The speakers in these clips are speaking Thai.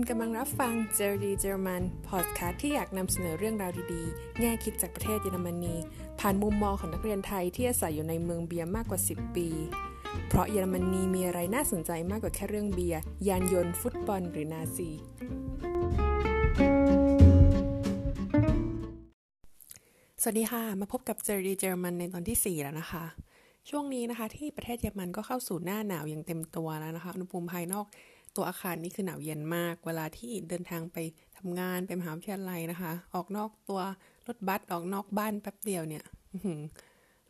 คุณกำลังรับฟังเจอดีเจอรมันพอดคาสต์ที่อยากนำเสนอเรื่องราวดีๆ แง่คิดจากประเทศเยอรมนี ผ่านมุมมองของนักเรียนไทยที่อาศัยอยู่ในเมืองเบียร์มากกว่า 10 ปี เพราะเยอรมนีมีอะไรน่าสนใจมากกว่าแค่เรื่องเบียร์ ยานยนต์ ฟุตบอล หรือนาซี สวัสดีค่ะ มาพบกับเจอดีเจอรมันในตอนที่ 4 แล้วนะคะช่วงนี้นะคะที่ประเทศเยอรมันก็เข้าสู่หน้าหนาวอย่างเต็มตัวแล้วนะคะอุณหภูมิภายนอก ตัวอาคารนี่คือหนาวเย็นมาก เวลาที่เดินทางไปทำงานไปมหาวิทยาลัยนะคะ ออกนอกตัวรถบัสออกนอกบ้านแป๊บเดียวเนี่ย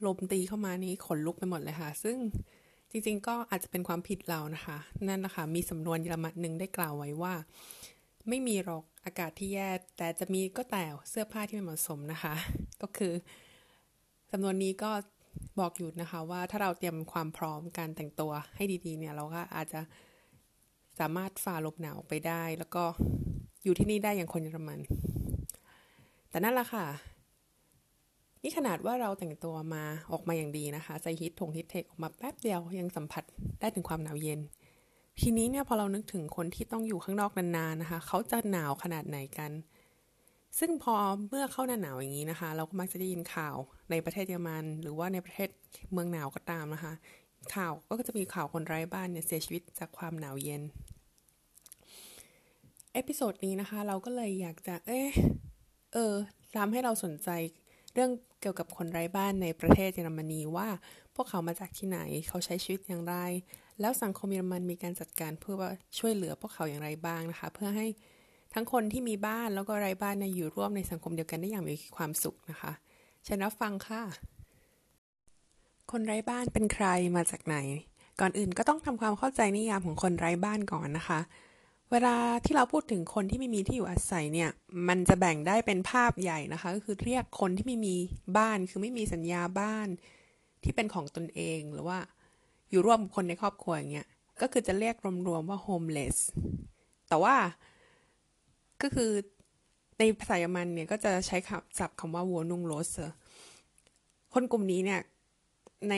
ลมตีเข้ามานี่ขนลุกไปหมดเลยค่ะ ซึ่งจริงๆ ก็อาจจะเป็นความผิดเรานะคะ นั่นนะคะมีสำนวนเยอรมันหนึ่งได้กล่าวไว้ว่า ไม่มีหรอกอากาศที่แย่ แต่จะมีก็แต่เสื้อผ้าที่ไม่เหมาะสมนะคะ ก็คือสำนวนนี้ก็บอกอยู่นะคะ ว่าถ้าเราเตรียมความพร้อมการแต่งตัวให้ดีๆ เนี่ย เราก็อาจจะ สามารถฝ่าลมหนาวไปได้ แล้วก็อยู่ที่นี่ได้อย่างคนเยอรมัน แต่นั่นแหละค่ะ นี่ขนาดว่าเราแต่งตัวมาออกมาอย่างดีนะคะใส่ฮิตถงฮิตเทคออกมาแป๊บเดียวยังสัมผัสได้ถึงความหนาวเย็น ทีนี้เนี่ยพอเรานึกถึงคนที่ต้องอยู่ข้างนอกนานๆนะคะ เขาจะหนาวขนาดไหนกัน ซึ่งพอเมื่อเข้าหน้าหนาวอย่างนี้นะคะ เราก็มักจะได้ยินข่าวในประเทศเยอรมัน หรือว่าในประเทศเมืองหนาวก็ตามนะคะ ข่าวก็จะมีข่าวคนไร้บ้านเนี่ยเสียชีวิตจากความหนาวเย็น episode นี้นะคะ เราก็เลยอยากจะ เอ๊เออทำให้เราสนใจเรื่องเกี่ยวกับคนไร้บ้านในประเทศเยอรมนีว่า พวกเขามาจากที่ไหน เขาใช้ชีวิตอย่างไร แล้วสังคมเยอรมันมีการจัดการเพื่อว่าช่วยเหลือพวกเขาอย่างไรบ้างนะคะ เพื่อให้ทั้งคนที่มีบ้านแล้วก็ไร้บ้านในอยู่ร่วมในสังคมเดียวกันได้อย่างมีความสุขนะคะเชิญรับฟังค่ะ คนไร้บ้านเป็นใครมาจากไหน ก่อนอื่นก็ต้องทำความเข้าใจนิยามของคนไร้บ้านก่อนนะคะ เวลาที่เราพูดถึงคนที่ไม่มีที่อยู่อาศัยเนี่ย มันจะแบ่งได้เป็นภาพใหญ่นะคะ ก็คือเรียกคนที่ไม่มีบ้าน คือไม่มีสัญญาบ้าน ที่เป็นของตนเองหรือว่า อยู่ร่วมคนในครอบครัวอย่างเงี้ย ก็คือจะเรียกรวมๆว่า homeless แต่ว่าก็คือในภาษาเยอรมันเนี่ยก็จะใช้คำศัพท์คำว่า wohnungslos คนกลุ่มนี้เนี่ย ใน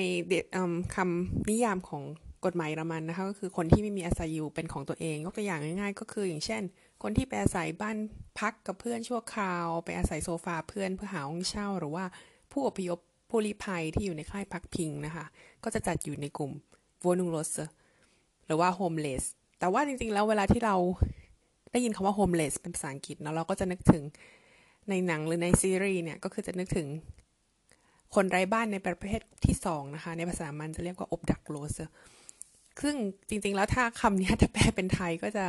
คำนิยามของกฎหมายระมันนะคะก็คือคนที่ไม่มีอาศัยอยู่เป็นของตัวเองยกตัวอย่างง่าย ๆ ก็คืออย่างเช่น คนที่ไปอาศัยบ้านพักกับเพื่อนชั่วคราว ไปอาศัยโซฟาเพื่อนเพื่อหาห้องเช่า หรือว่าผู้อพยพผู้ลี้ภัยที่อยู่ในค่ายพักพิงนะคะ ก็จะจัดอยู่ในกลุ่ม v o n u n g l o s หรือว่า homeless แต่ว่าจริงๆ แล้วเวลาที่เราได้ยินคำว่า homeless เป็นภาษาอังกฤษเนาะเราก็จะนึกถึงในหนังหรือในซีรีส์เนี่ยก็คือจะนึกถึง คนไร้บ้านในประเภทที่สองนะคะ ในภาษามันจะเรียกว่าอบดักโลเซซึ่งจริงๆ แล้วถ้าคำนี้ถ้าแปลเป็นไทยก็จะ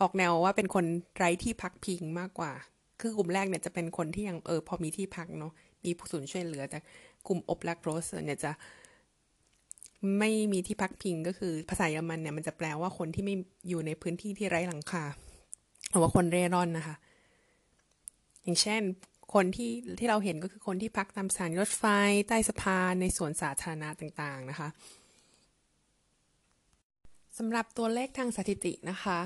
ออกแนวว่าเป็นคนไร้ที่พักพิงมากกว่า คือกลุ่มแรกเนี่ยจะเป็นคนที่ยังเออพอมีที่พักเนาะ มีผู้สูญช่วยเหลือแต่กลุ่มอบลักโรสเนี่ยจะไม่มีที่พักพิงก็คือภาษาเยอรมันเนี่ยมันจะแปลว่าคนที่ไม่อยู่ในพื้นที่ที่ไร้หลังคาหรือว่าคนเร่ร่อนนะคะ อย่างเช่น คนที่ที่เราเห็นก็คือคนที่พักตามสถานีรถไฟ ใต้สะพานในสวนสาธารณะต่างๆนะคะสำหรับตัวเลขทางสถิตินะคะ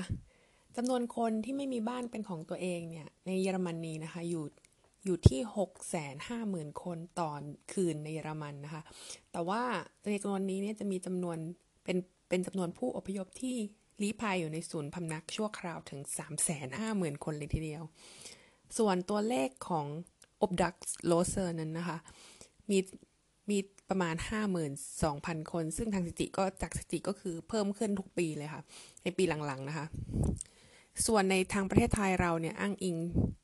จำนวนคนที่ไม่มีบ้านเป็นของตัวเองเนี่ยในเยอรมนนีนะคะอยู่อยู่ที่ 6 5 0 0 0 0 คนต่อคืนในเยอรมันนะคะ แต่ว่าในจำนวนนี้เนี่ยจะมีจำนวนเป็นเป็นจำนวนผู้อพยพที่ลี้ภัยอยู่ในศูนย์พำนักชั่วคราวถึง 3 5 0 0 0 0 คนเลยทีเดียว ส่วนตัวเลขของอบดักโลเซอร์นั้นนะคะ มีมีประมาณ 52,000 คน ซึ่งทางสถิติก็จากสถิติก็คือเพิ่มขึ้นทุกปีเลยค่ะ ในปีหลังๆนะคะ ส่วนในทางประเทศไทยเราเนี่ยอ้างอิง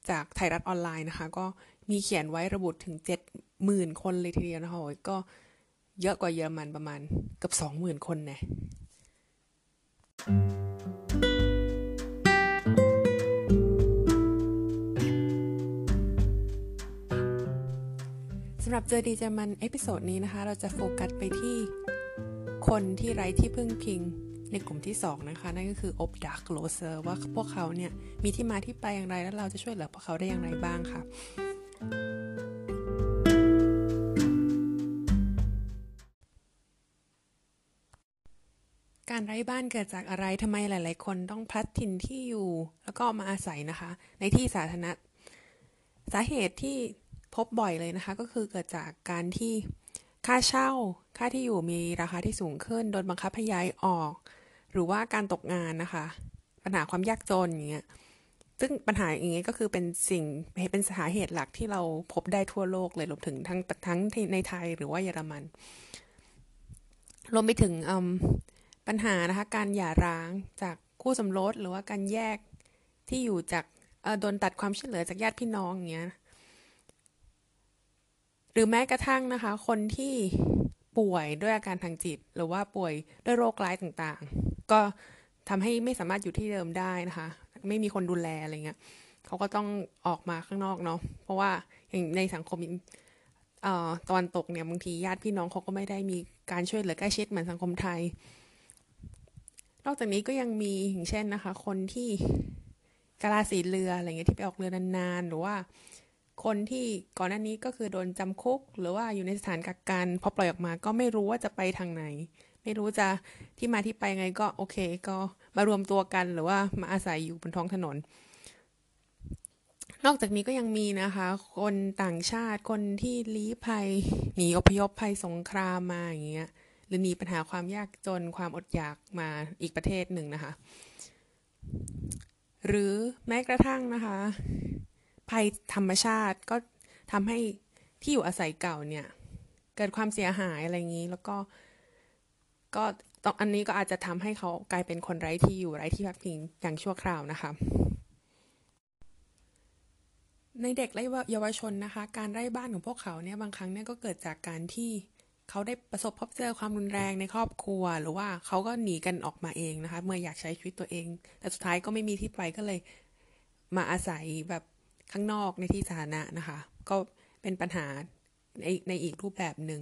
จากไทยรัฐออนไลน์นะคะ ก็มีเขียนไว้ระบุถึง 70,000 คนเลยทีเดียวนะคะก็เยอะกว่าเยอรมันประมาณเกือบ20,000 คนเนี่ยำหรับเจอดีเจมันเอพิโซดนี้นะคะ เราจะโฟกัสไปที่คนที่ไร้ที่พึ่งพิงในกลุ่มที่ 2 นะคะ นั่นก็คืออบดักโลเซอร์ว่าพวกเขาเนี่ย มีที่มาที่ไปอย่างไรแล้วเราจะช่วยเหลือพวกเขาได้อย่างไรบ้างค่ะ การไร้บ้านเกิดจากอะไรทำไมหลาย ๆ คนต้องพลัดถิ่นที่อยู่ แล้วก็มาอาศัยนะคะ ในที่สาธารณะสาเหตุที่ พบบ่อยเลยนะคะ ก็คือเกิดจากการที่ค่าเช่า ค่าที่อยู่มีราคาที่สูงขึ้น โดนบังคับให้ย้ายออก หรือว่าการตกงานนะคะ ปัญหาความยากจนอย่างเงี้ยซึ่งปัญหาอย่างเงี้ยก็คือเป็นสิ่งเป็นสาเหตุหลักที่เราพบได้ทั่วโลกเลยรวมถึงทั้งทั้งในไทยหรือว่าเยอรมันรวมไปถึงปัญหานะคะ การหย่าร้างจากคู่สมรสหรือว่าการแยกที่อยู่จากโดนตัดความช่วยเหลือจากญาติพี่น้องอย่างเงี้ย รือแม้กระทั่งนะคะ คนที่ป่วยด้วยอาการทางจิต หรือว่าป่วยด้วยโรคร้ายต่างๆ ก็ทำให้ไม่สามารถอยู่ที่เดิมได้นะคะ ไม่มีคนดูแลอะไรเงี้ยเขาก็ต้องออกมาข้างนอกเนาะเพราะว่าอย่างในสังคมตะวันตกเนี่ยบางทีญาติพี่น้องเขาก็ไม่ได้มีการช่วยเหลือใกล้ชิดเหมือนสังคมไทย นอกจากนี้ก็ยังมีอย่างเช่นนะคะ คนที่กาลาสีเรืออะไรเงี้ยที่ไปออกเรือนานๆหรือว่า คนที่ก่อนหน้านี้ก็คือโดนจำคุก หรือว่าอยู่ในสถานกักกันพอปล่อยออกมาก็ไม่รู้ว่าจะไปทางไหน ไม่รู้จะที่มาที่ไปไงก็โอเค ก็มารวมตัวกันหรือว่ามาอาศัยอยู่บนท้องถนน นอกจากนี้ก็ยังมีนะคะ คนต่างชาติคนที่ลี้ภัยหนีอพยพภัยสงครามมาอย่างเงี้ยหรือหนีปัญหาความยากจนความอดอยากมาอีกประเทศหนึ่งนะคะ หรือแม้กระทั่งนะคะ ภัยธรรมชาติก็ทำให้ที่อยู่อาศัยเก่าเนี่ย เกิดความเสียหายอะไรอย่างนี้ แล้วก็ ก็ตองอันนี้ก็อาจจะทำให้เขากลายเป็นคนไร้ที่อยู่ไร้ที่พักพิงอย่างชั่วคราวนะคะ ในเด็กและเยาวชนนะคะ การไร้บ้านของพวกเขาเนี่ยบางครั้งเนี่ยก็เกิดจากการที่เขาได้ประสบพบเจอความรุนแรงในครอบครัว หรือว่าเขาก็หนีกันออกมาเองนะคะ เมื่ออยากใช้ชีวิตตัวเอง แต่สุดท้ายก็ไม่มีที่ไปก็เลยมาอาศัยแบบ ข้างนอกในที่สาธารณะนะคะ ก็เป็นปัญหาในในอีกรูปแบบหนึ่ง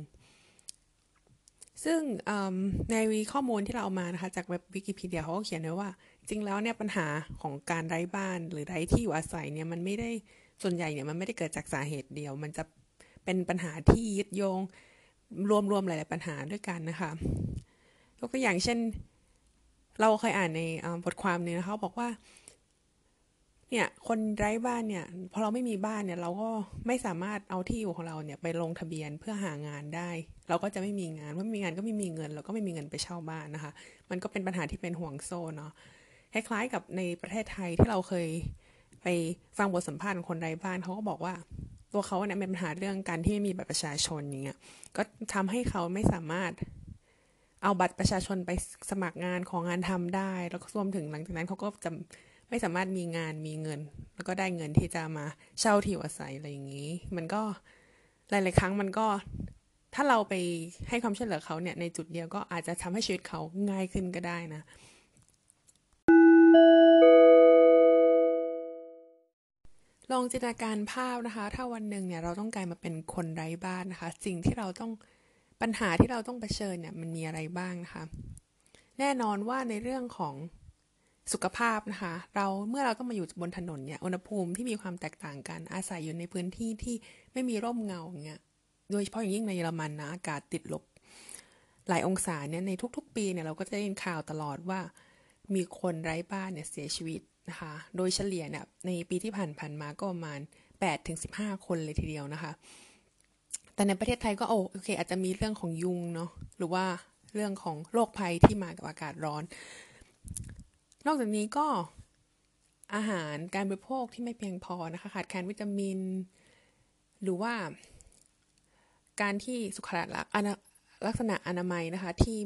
ซึ่งในวีข้อมูลที่เราเอามานะคะจากเว็บวิกิพีเดียเขาก็เขียนไว้ว่า จริงแล้วเนี่ยปัญหาของการไร้บ้านหรือไร้ที่อยู่อาศัยเนี่ยมันไม่ได้ส่วนใหญ่เนี่ยมันไม่ได้เกิดจากสาเหตุเดียว มันจะเป็นปัญหาที่ยึดโยงรวมๆหลาย ๆ ปัญหาด้วยกันนะคะยกตัวอย่างเช่น เราเคยอ่านในบทความนี้นะคะบอกว่า เนี่ยคนไร้บ้านเนี่ยพอเราไม่มีบ้านเนี่ย เราก็ไม่สามารถเอาที่อยู่ของเราเนี่ยไปลงทะเบียนเพื่อหางานได้ เราก็จะไม่มีงานเมื่อมีงานก็ไม่มีเงิน เราก็ไม่มีเงินไปเช่าบ้านนะคะ มันก็เป็นปัญหาที่เป็นห่วงโซ่เนาะคล้ายๆกับในประเทศไทยที่เราเคยไปฟังบทสัมภาษณ์ของคนไร้บ้านเขาก็บอกว่า ตัวเขาเนี่ยเป็นปัญหาเรื่องการที่ไม่มีบัตรประชาชนอย่างเงี้ยก็ทำให้เขาไม่สามารถเอาบัตรประชาชนไปสมัครงานของงานทำได้ แล้วก็รวมถึงหลังจากนั้นเขาก็จะ ไม่สามารถมีงานมีเงิน แล้วก็ได้เงินที่จะมาเช่าที่อยู่อาศัยอะไรอย่างนี้ มันก็หลาย ๆ ครั้งมันก็ถ้าเราไปให้ความช่วยเหลือเขาเนี่ยในจุดเดียวก็อาจจะทำให้ชีวิตเขาง่ายขึ้นก็ได้นะ ลองจินตนาการภาพนะคะ ถ้าวันหนึ่งเนี่ยเราต้องกลายมาเป็นคนไร้บ้านนะคะ สิ่งที่เราต้องปัญหาที่เราต้องเผชิญเนี่ยมันมีอะไรบ้างนะคะ แน่นอนว่าในเรื่องของ สุขภาพนะคะ เราเมื่อเราต้องมาอยู่บนถนนเนี่ยอุณหภูมิที่มีความแตกต่างกันอาศัยอยู่ในพื้นที่ที่ไม่มีร่มเงาเงี้ยโดยเฉพาะอย่างยิ่งในเยอรมันนะอากาศติดลบ หลายองศาเนี่ยในทุก ๆ ปีเนี่ยเราก็จะได้ยินข่าวตลอดว่า มีคนไร้บ้านเนี่ยเสียชีวิตนะคะ โดยเฉลี่ยเนี่ยในปีที่ผ่านๆมาก็ประมาณ8ถึง15 คนเลยทีเดียวนะคะ แต่ในประเทศไทยก็โอเค อาจจะมีเรื่องของยุงเนาะหรือว่าเรื่องของโรคภัยที่มากับอากาศร้อน นอกจากนี้ก็อาหารการบริโภคที่ไม่เพียงพอนะคะขาดแคลนวิตามิน หรือว่า การที่สุขลักษณะอนามัยนะคะ ที่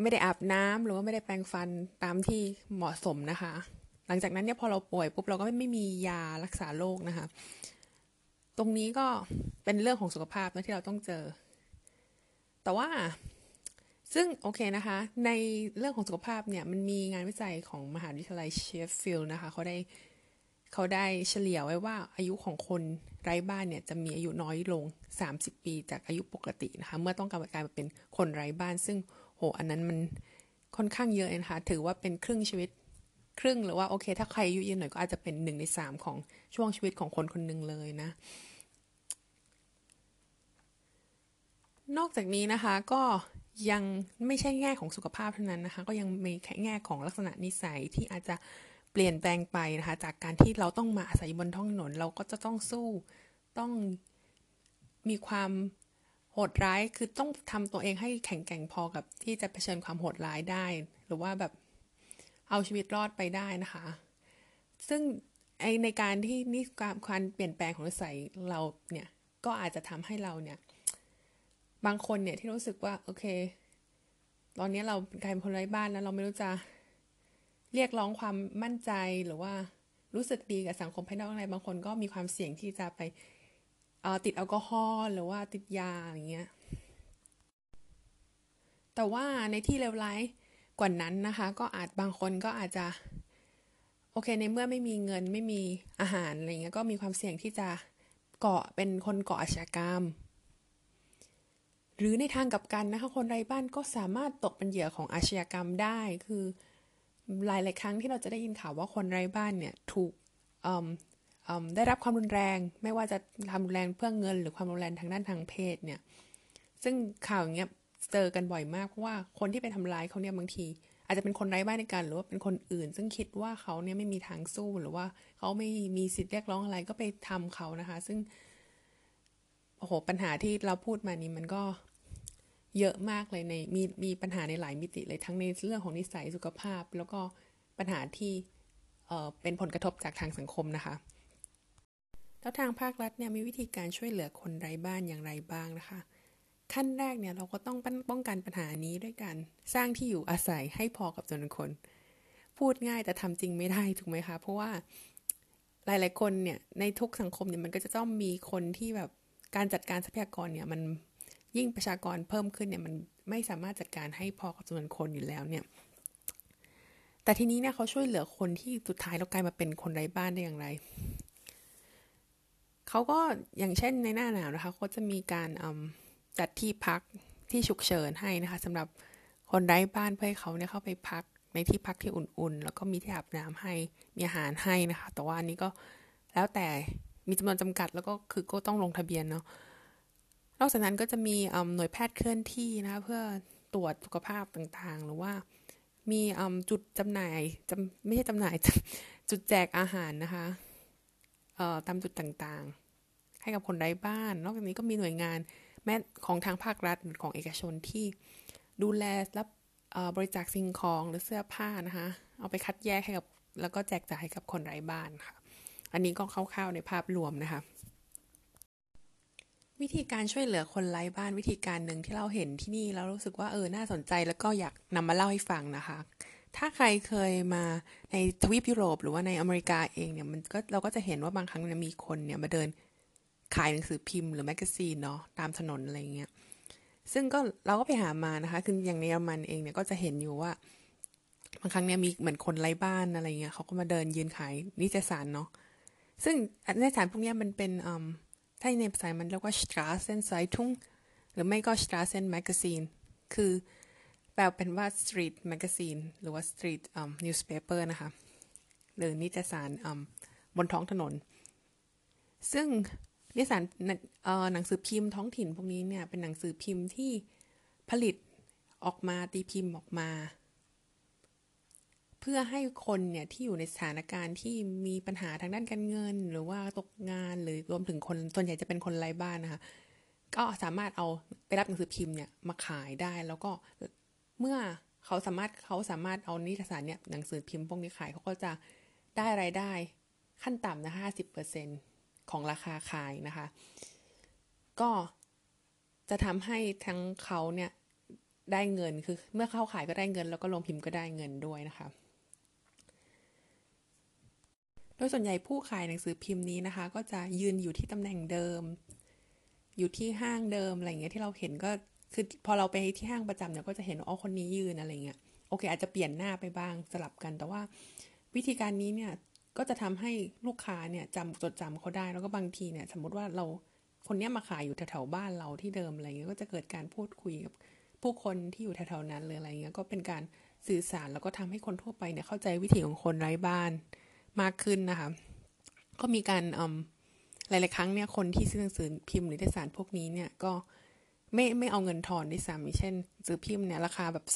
ไม่ได้อาบน้ำหรือว่าไม่ได้แปรงฟันตามที่เหมาะสมนะคะ หลังจากนั้นเนี่ยพอเราป่วยปุ๊บเราก็ไม่มียารักษาโรคนะคะ ตรงนี้ก็เป็นเรื่องของสุขภาพนะที่เราต้องเจอ แต่ว่า ซึ่งโอเคนะคะ ในเรื่องของสุขภาพเนี่ย มันมีงานวิจัยของมหาวิทยาลัยเชฟฟิลด์นะคะ เขาได้เขาได้เฉลี่ยไว้ว่าอายุของคนไร้บ้านเนี่ย จะมีอายุน้อยลง 30 ปีจากอายุปกตินะคะ เมื่อต้องการกลายมาเป็นคนไร้บ้าน ซึ่งโหอันนั้นมันค่อนข้างเยอะนะคะ ถือว่าเป็นครึ่งชีวิตครึ่งหรือว่าโอเค ถ้าใครอายุยืนหน่อยก็อาจจะเป็นหนึ่งในสามของช่วงชีวิตของคนคนหนึ่งเลยนะ นอกจากนี้นะคะก็ ยังไม่ใช่แง่ของสุขภาพเท่านั้นนะคะ ก็ยังมีแง่ของลักษณะนิสัยที่อาจจะเปลี่ยนแปลงไปนะคะ จากการที่เราต้องมาอาศัยบนท้องถนนเราก็จะต้องสู้ต้องมีความโหดร้ายคือต้องทำตัวเองให้แข็งแกร่งพอกับที่จะเผชิญความโหดร้ายได้ หรือว่าแบบเอาชีวิตรอดไปได้นะคะ ซึ่งไอในการที่นี่การเปลี่ยนแปลงของนิสัยเราเนี่ยก็อาจจะทำให้เราเนี่ย บางคนเนี่ยที่รู้สึกว่า โอเค ตอนนี้เรากลายเป็นคนไร้บ้านแล้วเราไม่รู้จะเรียกร้องความมั่นใจหรือว่ารู้สึกดีกับสังคมภายนอกอะไรบางคนก็มีความเสี่ยงที่จะไปติดแอลกอฮอล์หรือว่าติดยาอย่างเงี้ย แต่ว่าในที่เลวร้ายกว่านั้นนะคะ ก็อาจบางคนก็อาจจะโอเคในเมื่อไม่มีเงินไม่มีอาหารอะไรเงี้ยก็มีความเสี่ยงที่จะเกาะเป็นคนเกาะอาชญากรรม หรือในทางกับกันนะคะคนไร้บ้านก็สามารถตกเป็นเหยื่อของอาชญากรรมได้ คือหลายหลายครั้งที่เราจะได้ยินข่าวว่าคนไร้บ้านเนี่ยถูกได้รับความรุนแรง ไม่ว่าจะทำรุนแรงเพื่อเงิน หรือความรุนแรงทางด้านทางเพศเนี่ย ซึ่งข่าวอย่างเงี้ยเจอกันบ่อยมากเพราะว่าคนที่ไปทำร้ายเขาเนี่ยบางที อาจจะเป็นคนไร้บ้านในการหรือว่าเป็นคนอื่น ซึ่งคิดว่าเขาเนี่ยไม่มีทางสู้หรือว่าเขาไม่มีสิทธิ์เรียกร้องอะไรก็ไปทำเขานะคะ ซึ่ง อ้โห ปัญหาที่เราพูดมานี้มันก็เยอะมากเลยในมีมีปัญหาในหลายมิติเลยทั้งในเรื่องของนิสัยสุขภาพ แล้วก็ปัญหาที่เเป็นผลกระทบจากทางสังคมนะคะ แล้วทางภาครัฐเนี่ยมีวิธีการช่วยเหลือคนไร้บ้านอย่างไรบ้างนะคะ ขั้นแรกเนี่ยเราก็ต้องป้องกันปัญหานี้ด้วยการสร้างที่อยู่อาศัยให้พอกับจำนวนคน พูดง่ายแต่ทำจริงไม่ได้ถูกไหมคะ เพราะว่าหลาย ๆ คนเนี่ยในทุกสังคมเนี่ยมันก็จะต้องมีคนที่แบบ การจัดการทรัพยากรเนี่ยมันยิ่งประชากรเพิ่มขึ้นเนี่ยมันไม่สามารถจัดการให้พอกับจำนวนคนอยู่แล้วเนี่ย แต่ทีนี้เนี่ยเขาช่วยเหลือคนที่สุดท้ายแล้วกลายมาเป็นคนไร้บ้านได้อย่างไร เขาก็อย่างเช่นในหน้าหนาวนะคะเขาจะมีการจัดที่พักที่ฉุกเฉินให้นะคะสำหรับคนไร้บ้านเพื่อให้เขาเนี่ยเข้าไปพักในที่พักที่อุ่นๆ แล้วก็มีที่อาบน้ำให้มีอาหารให้นะคะ แต่ว่าอันนี้ก็แล้วแต่ มีจำนวนจำกัดแล้วก็คือก็ต้องลงทะเบียนเนาะนอกจากนั้นก็จะมีหน่วยแพทย์เคลื่อนที่นะคะเพื่อตรวจสุขภาพต่างๆ หรือว่ามีจุดจำหน่ายจำไม่ใช่จำหน่าย จุดแจกอาหารนะคะตามจุดต่างๆ ให้กับคนไร้บ้าน นอกจากนี้ก็มีหน่วยงานแม้ของทางภาครัฐของเอกชนที่ดูแลรับบริจาคสิ่งของหรือเสื้อผ้านะคะ เอาไปคัดแยกให้กับ แล้วก็แจกจ่ายให้กับคนไร้บ้านค่ะ อันนี้ก็คร่าวๆในภาพรวมนะคะ วิธีการช่วยเหลือคนไร้บ้านวิธีการหนึ่งที่เราเห็นที่นี่แล้วรู้สึกว่าเออน่าสนใจแล้วก็อยากนำมาเล่าให้ฟังนะคะถ้าใครเคยมาในทวีปยุโรป หรือว่าในอเมริกาเองเนี่ยมันก็เราก็จะเห็นว่าบางครั้งเนี่ยมีคนเนี่ยมาเดินขายหนังสือพิมพ์หรือ magazine เนาะตามถนนอะไรเงี้ยซึ่งก็เราก็ไปหามานะคะคืออย่างในเยอรมันเองเนี่ยก็จะเห็นอยู่ว่า บางครั้งเนี่ยมีเหมือนคนไร้บ้านอะไรเงี้ยเขาก็มาเดินยืนขายนิตยสารเนาะ ซึ่งนิตยสารพวกนี้มันเป็นถ้าในภาษาเยอรมันเรียกว่า Straßenzeitung หรือไม่ก็ Straßenmagazin คือแปลเป็นว่า Street Magazine หรือว่า Street um, Newspaper นะคะ หรือนิตยสารบนท้องถนน ซึ่งนิตยสารหนังสือพิมพ์ท้องถิ่นพวกนี้เนี่ยเป็นหนังสือพิมพ์ที่ผลิตออกมาตีพิมพ์ออกมา พื่อให้คนเนี่ยที่อยู่ในสถานการณ์ที่มีปัญหาทางด้านการเงิน หรือว่าตกงานหรือรวมถึงคนส่วนใหญ่จะเป็นคนไร้บ้านนะคะ ก็สามารถเอาไปรับหนังสือพิมพ์เนี่ยมาขายได้แล้วก็เมื่อเขาสามารถเขาสามารถเอานิตยสารเนี่ยหนังสือพิมพ์พวกนี้ขายเขาก็จะได้ไรายได้ขั้นต่ำนะห้าสิบเปอร์เซ็นของราคาขายนะคะ ก็จะทำให้ทั้งเขาเนี่ยได้เงินคือเมื่อเข้าขายก็ได้เงิน แล้วก็ลงพิมพ์ก็ได้เงินด้วยนะคะ โดยส่วนใหญ่ผู้ขายหนังสือพิมพ์นี้นะคะ ก็จะยืนอยู่ที่ตำแหน่งเดิม อยู่ที่ห้างเดิมอะไรเงี้ยที่เราเห็นก็คือพอเราไปที่ห้างประจำเนี่ยก็จะเห็นอ๋อคนนี้ยืนอะไรเงี้ยโอเค อาจจะเปลี่ยนหน้าไปบ้างสลับกัน แต่ว่าวิธีการนี้เนี่ยก็จะทำให้ลูกค้าเนี่ยจำจดจำเขาได้แล้วก็บางทีเนี่ย สมมติว่าเราคนนี้มาขายอยู่แถวๆบ้านเราที่เดิมอะไรเงี้ยก็จะเกิดการพูดคุยกับผู้คนที่อยู่แถวๆนั้นเลยอะไรเงี้ยก็เป็นการสื่อสารแล้วก็ทำให้คนทั่วไปเนี่ยเข้าใจวิถีของคนไร้บ้าน มากขึ้นนะคะ ก็มีการหลาย ๆ ครั้งเนี่ยคนที่ซื้อหนังสือพิมพ์หรือเอกสารพวกนี้เนี่ยก็ไม่ไม่เอาเงินทอนได้ซ้ำเช่นซื้อพิมพ์เนี่ยราคาแบบ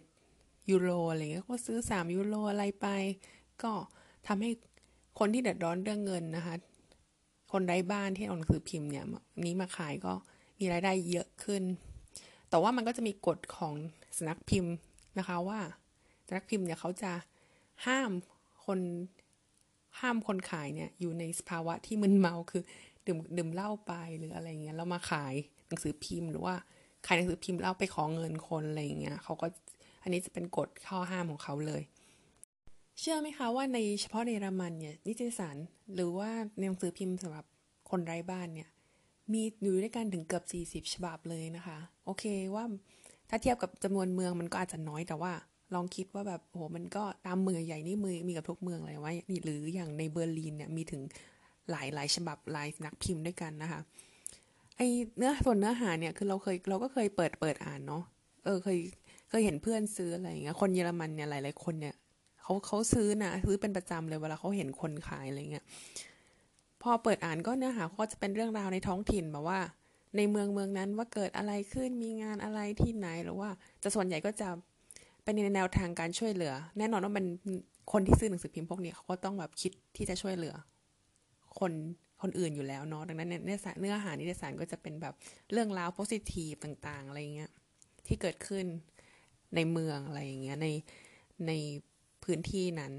2.7 ยูโรอะไรเงี้ยก็ซื้อ 3 ยูโรอะไรไป ก็ทำให้คนที่เดือดร้อนเรื่องเงินนะคะ คนไร้บ้านที่เอาหนังสือพิมพ์เนี่ยนี้มาขายก็มีรายได้เยอะขึ้น แต่ว่ามันก็จะมีกฎของสนักพิมพ์นะคะว่าสนักพิมพ์เนี่ยเขาจะห้ามคน ห้ามคนขายเนี่ยอยู่ในสภาวะที่มึนเมาคือดื่มดื่มเหล้าไปหรืออะไรเงี้ยแล้วมาขายหนังสือพิมพ์หรือว่าขายหนังสือพิมพ์แล้วไปขอเงินคนอะไรเงี้ยเขาก็อันนี้จะเป็นกฎข้อห้ามของเขาเลย เชื่อไหมคะว่าในเฉพาะในเยอรมันเนี่ยนิตยสารหรือว่าในหนังสือพิมพ์สำหรับคนไร้บ้านเนี่ย มีอยู่ด้วยกันถึงเกือบ 40 ฉบับเลยนะคะ โอเคว่าถ้าเทียบกับจำนวนเมืองมันก็อาจจะน้อยแต่ว่า ลองคิดว่าแบบโหมันก็ตามเมืองใหญ่นี่มือมีกับทุกเมืองเลยว่าหรืออย่างในเบอร์ลินเนี่ยมีถึงหลายหลายฉบับหลายนักพิมพ์ด้วยกันนะคะไอเนื้อส่วนเนื้อหาเนี่ยคือเราเคยเราก็เคยเปิดเปิดอ่านเนาะเออเคยเคยเห็นเพื่อนซื้ออะไรอย่างเงี้ยคนเยอรมันเนี่ยหลายๆคนเนี่ยเขาเขาซื้อนะซื้อเป็นประจำเลยเวลาเขาเห็นคนขายอะไรเงี้ยพอเปิดอ่านก็เนื้อหาก็จะเป็นเรื่องราวในท้องถิ่นแบบว่า ในเมืองเมืองนั้นว่าเกิดอะไรขึ้นมีงานอะไรที่ไหนหรือว่าจะส่วนใหญ่ก็จะ เป็นในแนวทางการช่วยเหลือ แน่นอนว่ามันคนที่ซื้อหนังสือพิมพ์พวกนี้เขาก็ต้องแบบคิดที่จะช่วยเหลือ คนคนอื่นอยู่แล้วเนาะดังนั้นเนื้อสารเนื้อหานิตยสารก็จะเป็นแบบเรื่องราวโพสิทีฟต่างๆ อะไรเงี้ยที่เกิดขึ้นในเมืองอะไรอย่างเงี้ยในในพื้นที่นั้น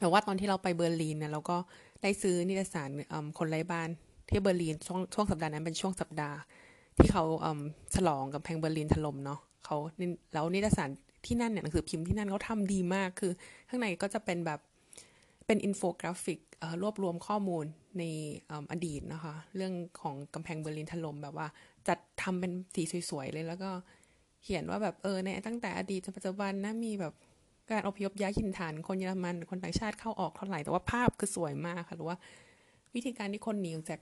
แต่ว่าตอนที่เราไปเบอร์ลินเนี่ยเราก็ได้ซื้อนิตยสารคนไร้บ้านที่เบอร์ลินช่วงช่วงสัปดาห์นั้นเป็นช่วงสัปดาห์ ที่เขาฉลองกำแพงเบอร์ลินถล่มเนาะเขาแล้วนิตยสาร ที่นั่นเนี่ยหนังสือพิมพ์ที่นั่นเขาทำดีมากคือ ข้างในก็จะเป็นแบบเป็นอินโฟกราฟิกรวบรวมข้อมูลในอดีตนะคะ เรื่องของกำแพงเบอร์ลินถล่มแบบว่า จัดทำเป็นสีสวยๆเลยแล้วก็เขียนว่าแบบเออในตั้งแต่อดีตจนปัจจุบันนะมีแบบการอพยพย้ายถิ่นฐานคนเยอรมันคนต่างชาติเข้าออกเท่าไหร่แต่ว่าภาพคือสวยมากค่ะหรือว่า วิธีการที่คนหนีออกจาก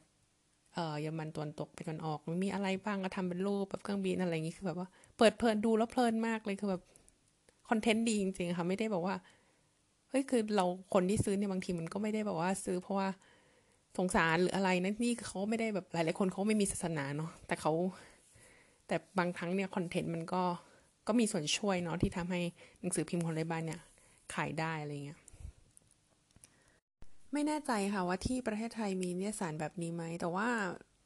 เยอรมันตะวันตกไปตะวันออกมันมีอะไรบ้างก็ทำเป็นรูปแบบเครื่องบินอะไรอย่างงี้คือแบบว่าเปิดเพลินดูแล้วเพลินมากเลยคือแบบ คอนเทนต์ดีจริง ๆ ค่ะ ไม่ได้บอกว่าเฮ้ยคือเราคนที่ซื้อเนี่ยบางทีมันก็ไม่ได้แบบว่าซื้อเพราะว่าสงสารหรืออะไรนะนี่เขาไม่ได้แบบหลาย ๆ คนเขาไม่มีศาสนาเนาะแต่เขาแต่บางครั้งเนี่ยคอนเทนต์มันก็ก็มีส่วนช่วยเนาะที่ทำให้หนังสือพิมพ์คนไร้บ้านเนี่ย ขายได้อะไรเงี้ยไม่แน่ใจค่ะว่าที่ประเทศไทยมีเนิยสารแบบนี้ไหมแต่ว่า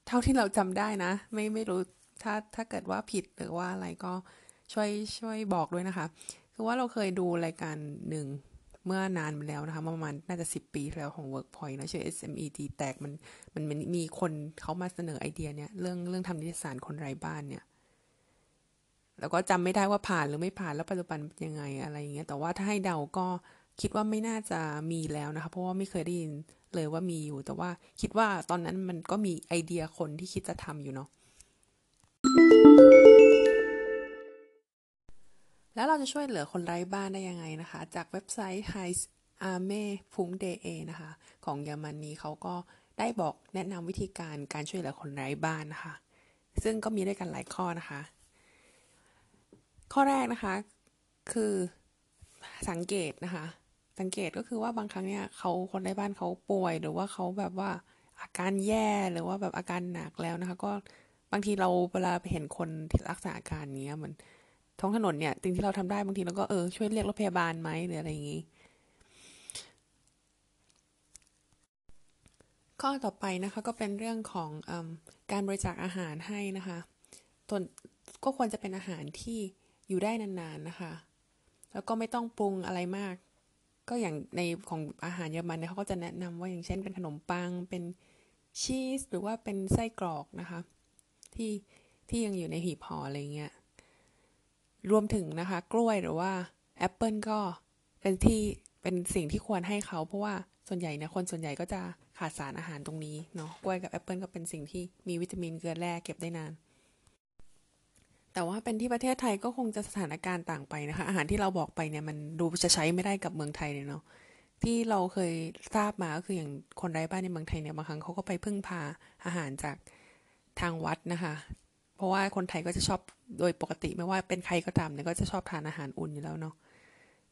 เท่าที่เราจำได้นะ ไม่ไม่รู้ถ้าถ้าเกิดว่าผิดหรือว่าอะไรก็ช่วยช่วยบอกด้วยนะคะ คือว่าเราเคยดูรายการหนึ่งเมื่อนานมาแล้วนะคะ ประมาณน่าจะสิบปีแล้วของ Workpoint นะชื่อ SMED แตกมันมันมีคนเขามาเสนอไอเดียเนี่ยเรื่องเรื่องทำนิตยสารคนไร้บ้านเนี่ย แล้วก็จำไม่ได้ว่าผ่านหรือไม่ผ่านแล้วปัจจุบันเป็นยังไงอะไรอย่างเงี้ยแต่ว่าถ้าให้เดาก็คิดว่าไม่น่าจะมีแล้วนะคะ เพราะว่าไม่เคยได้ยินเลยว่ามีอยู่ แต่ว่าคิดว่าตอนนั้นมันก็มีไอเดียคนที่คิดจะทำอยู่เนาะ แล้วเราจะช่วยเหลือคนไร้บ้านได้ยังไงนะคะ จากเว็บไซต์ h i Arme p u n d e นะคะ ของเยอรมนีเขาก็ได้บอกแนะนำวิธีการการช่วยเหลือคนไร้บ้านนะคะ ซึ่งก็มีด้วยกันหลายข้อนะคะ ข้อแรกนะคะ คือสังเกตนะคะ สังเกตก็คือว่าบางครั้งเนี่ยเขาคนไร้บ้านเขาป่วย หรือว่าเขาแบบว่าอาการแย่หรือว่าแบบอาการหนักแล้วนะคะ ก็บางทีเราเวลาไปเห็นคนที่รักษาอาการเนี้ยมัน ท้องถนนเนี่ยสิ่งที่เราทำได้บางทีเราก็เออช่วยเรียกรถพยาบาลไหมหรืออะไรอย่างนี้ ข้อต่อไปนะคะก็เป็นเรื่องของอการบริจาคอาหารให้นะคะตนก็ควรจะเป็นอาหารที่อยู่ได้นานๆนะคะ แล้วก็ไม่ต้องปรุงอะไรมาก ก็อย่างในของอาหารเยอรมันเนี่ยเขาก็จะแนะนำว่าอย่างเช่นเป็นขนมปังเป็นชีสหรือว่าเป็นไส้กรอกนะคะ ที่ที่ยังอยู่ในหีบห่ออะไรเงี้ย รวมถึงนะคะ กล้วยหรือว่าแอปเปิลก็เป็นที่เป็นสิ่งที่ควรให้เขา เพราะว่าส่วนใหญ่เนี่ยคนส่วนใหญ่ก็จะขาดสารอาหารตรงนี้เนาะกล้วยกับแอปเปิลก็เป็นสิ่งที่มีวิตามินเกลือแร่เก็บได้นาน แต่ว่าเป็นที่ประเทศไทยก็คงจะสถานการณ์ต่างไปนะคะ อาหารที่เราบอกไปเนี่ยมันดูจะใช้ไม่ได้กับเมืองไทยเลยเนาะที่เราเคยทราบมาก็คืออย่างคนไร้บ้านในเมืองไทยเนี่ยบางครั้งเขาก็ไปพึ่งพาอาหารจากทางวัดนะคะ เพราะว่าคนไทยก็จะชอบโดยปกติไม่ว่าเป็นใครก็ตามเนี่ยก็จะชอบทานอาหารอุ่นอยู่แล้วเนาะ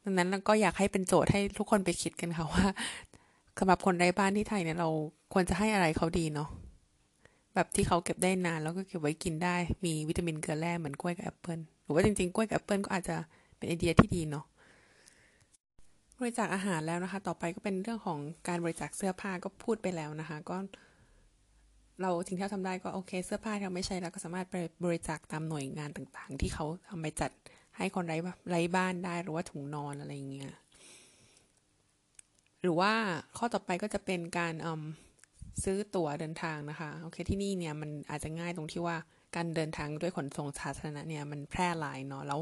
ดังนั้นก็อยากให้เป็นโจทย์ให้ทุกคนไปคิดกันค่ะว่าสำหรับคนไร้บ้านที่ไทยเนี่ยเราควรจะให้อะไรเขาดีเนาะแบบที่เขาเก็บได้นานแล้วก็เก็บไว้กินได้ มีวิตามินเกลือแร่เหมือนกล้วยกับแอปเปิลหรือว่าจริงๆกล้วยกับแอปเปิลก็อาจจะเป็นไอเดียที่ดีเนาะบริจาคอาหารแล้วนะคะ ต่อไปก็เป็นเรื่องของการบริจาคเสื้อผ้าก็พูดไปแล้วนะคะ ก็ เราสิ่งที่เราทำได้ก็โอเค เสื้อผ้าที่เราไม่ใช้แล้วก็สามารถไปบริจาคตามหน่วยงานต่างๆ ที่เขาทำไปจัดให้คนไร้ไร้บ้านได้หรือว่าถุงนอนอะไรเงี้ยหรือว่าข้อต่อไปก็จะเป็นการซื้อตั๋วเดินทางนะคะโอเคที่นี่เนี่ยมันอาจจะง่ายตรงที่ว่าการเดินทางด้วยขนส่งสาธารณะเนี่ยมันแพร่หลายเนาะแล้ว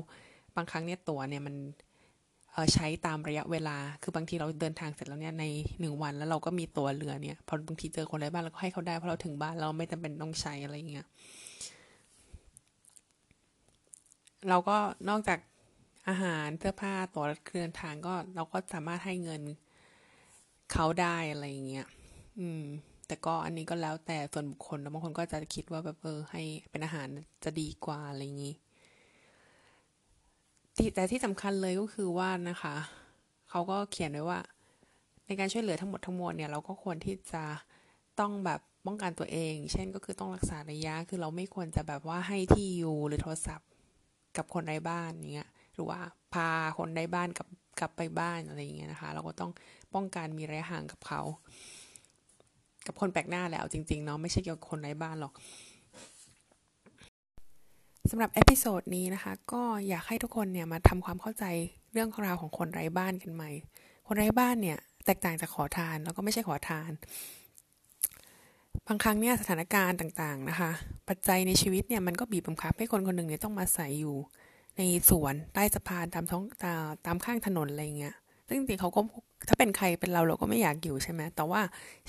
บางครั้งเนี่ยตั๋วเนี่ยมัน ใช้ตามระยะเวลา คือบางทีเราเดินทางเสร็จแล้วเนี่ยในหนึ่งวันแล้วเราก็มีตั๋วเรือเนี่ย พอบางทีเจอคนไร้บ้านเราก็ให้เขาได้เพราะเราถึงบ้านเราไม่จำเป็นต้องใช้อะไรเงี้ย เราก็นอกจากอาหารเสื้อผ้าตั๋วเดินทางก็เราก็สามารถให้เงินเขาได้อะไรเงี้ย อืม แต่ก็อันนี้ก็แล้วแต่ส่วนบุคคลแล้วบางคนก็จะคิดว่าแบบเออให้เป็นอาหารจะดีกว่าอะไรอย่างนี้ แต่ที่สำคัญเลยก็คือว่านะคะเขาก็เขียนไว้ว่า ในการช่วยเหลือทั้งหมดทั้งมวลเนี่ย เราก็ควรที่จะต้องแบบป้องกันตัวเอง เช่นก็คือต้องรักษาระยะ คือเราไม่ควรจะแบบว่าให้ที่อยู่หรือโทรศัพท์กับคนไร้บ้านเงี้ยหรือว่าพาคนไร้บ้านกับกลับไปบ้านอะไรอย่างเงี้ยนะคะ เราก็ต้องป้องกันมีระยะห่างกับเขา กับคนแปลกหน้าแล้วจริงๆเนาะไม่ใช่เกี่ยวกับคนไร้บ้านหรอก สำหรับ episode นี้นะคะ ก็อยากให้ทุกคนเนี่ยมาทำความเข้าใจเรื่องราวของคนไร้บ้านกันใหม่ คนไร้บ้านเนี่ยแตกต่างจากขอทานแล้วก็ไม่ใช่ขอทาน บางครั้งเนี่ยสถานการณ์ต่างๆนะคะ ปัจจัยในชีวิตเนี่ยมันก็บีบบังคับให้คนคนหนึ่งเนี่ยต้องมาอาศัยอยู่ ในสวนใต้สะพานตามท้องตาตามข้างถนนอะไรเงี้ย ซึ่งจริงๆเขาก็ถ้าเป็นใครเป็นเราเราก็ไม่อยากอยู่ใช่ไหมแต่ว่า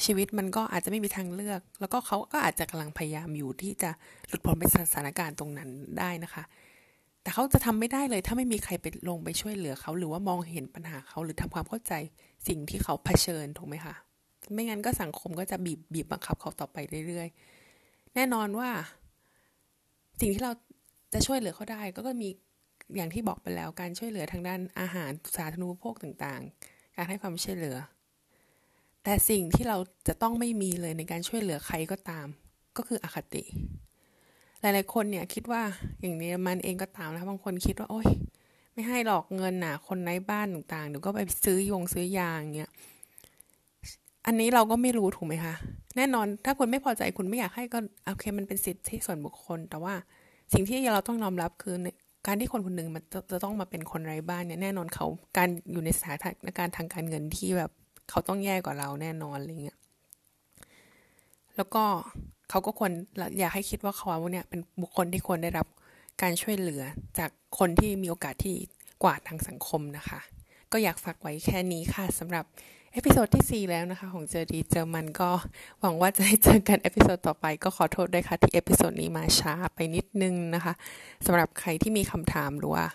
ชีวิตมันก็อาจจะไม่มีทางเลือก แล้วก็เขาก็อาจจะกำลังพยายามอยู่ที่จะหลุดพ้นไปสถานการณ์ตรงนั้นได้นะคะ แต่เขาจะทำไม่ได้เลย ถ้าไม่มีใครไปลงไปช่วยเหลือเขา หรือว่ามองเห็นปัญหาเขาหรือทำความเข้าใจสิ่งที่เขาเผชิญถูกไหมคะไม่งั้นก็สังคมก็จะบีบบีบบังคับเขาต่อไปเรื่อยๆ แน่นอนว่า สิ่งที่เราจะช่วยเหลือเขาได้ ก็มี อย่างที่บอกไปแล้วการช่วยเหลือทางด้านอาหารสาธารณูปโภคต่างๆ การให้ความช่วยเหลือ แต่สิ่งที่เราจะต้องไม่มีเลยในการช่วยเหลือใครก็ตาม ก็คืออคติ หลายๆคนเนี่ยคิดว่าอย่างนี้มันเองก็ตามนะบางคนคิดว่า โอ๊ยไม่ให้หลอกเงินน่ะ คนในบ้านต่างๆเดี๋ยวก็ไปซื้อยงซื้อยางเงี้ยอันนี้เราก็ไม่รู้ถูกไหมคะ แน่นอนถ้าคุณไม่พอใจคุณไม่อยากให้ก็โอเคมันเป็นสิทธิส่วนบุคคล แต่ว่าสิ่งที่เราต้องยอมรับคือ การที่คนคนหนึ่งมันจะต้องมาเป็นคนไร้บ้านเนี่ยแน่นอนเขาการอยู่ในสถานการณ์ทางการเงินที่แบบเขาต้องแย่กว่าเราแน่นอนอะไรเงี้ยแล้วก็เขาก็ควรอยากให้คิดว่าเขาเนี่ยเป็นบุคคลที่ควรได้รับการช่วยเหลือจากคนที่มีโอกาสที่กว่าทางสังคมนะคะ ก็อยากฝากไว้แค่นี้ค่ะสำหรับ episode ที่ 4 แล้วนะคะ ของเจอดีเจอมันก็หวังว่าจะได้เจอกัน episode ต่อไปก็ขอโทษด้วยค่ะ ที่ episode นี้มาช้าไปนิดนึงนะคะสำหรับใครที่มีคำถามหรือว่า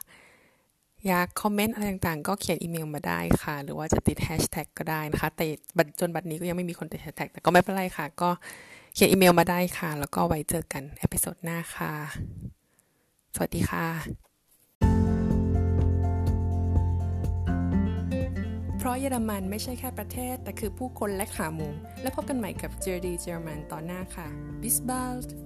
อยากคอมเมนต์อะไรต่างๆ ก็เขียนอีเมลมาได้ค่ะ หรือว่าจะติดแฮชแท็กก็ได้นะคะ แต่จนบัดนี้ก็ยังไม่มีคนติดแฮชแท็กแต่ก็ไม่เป็นไรค่ะ ก็เขียนอีเมลมาได้ค่ะ แล้วก็ไว้เจอกัน episode หน้าค่ะ สวัสดีค่ะ ราะเยอรมันไม่ใช่แค่ประเทศ แต่คือผู้คนและขาหมู และพบกันใหม่กับเจอร์ดีเยอรมันตอนหน้าค่ะ Bis bald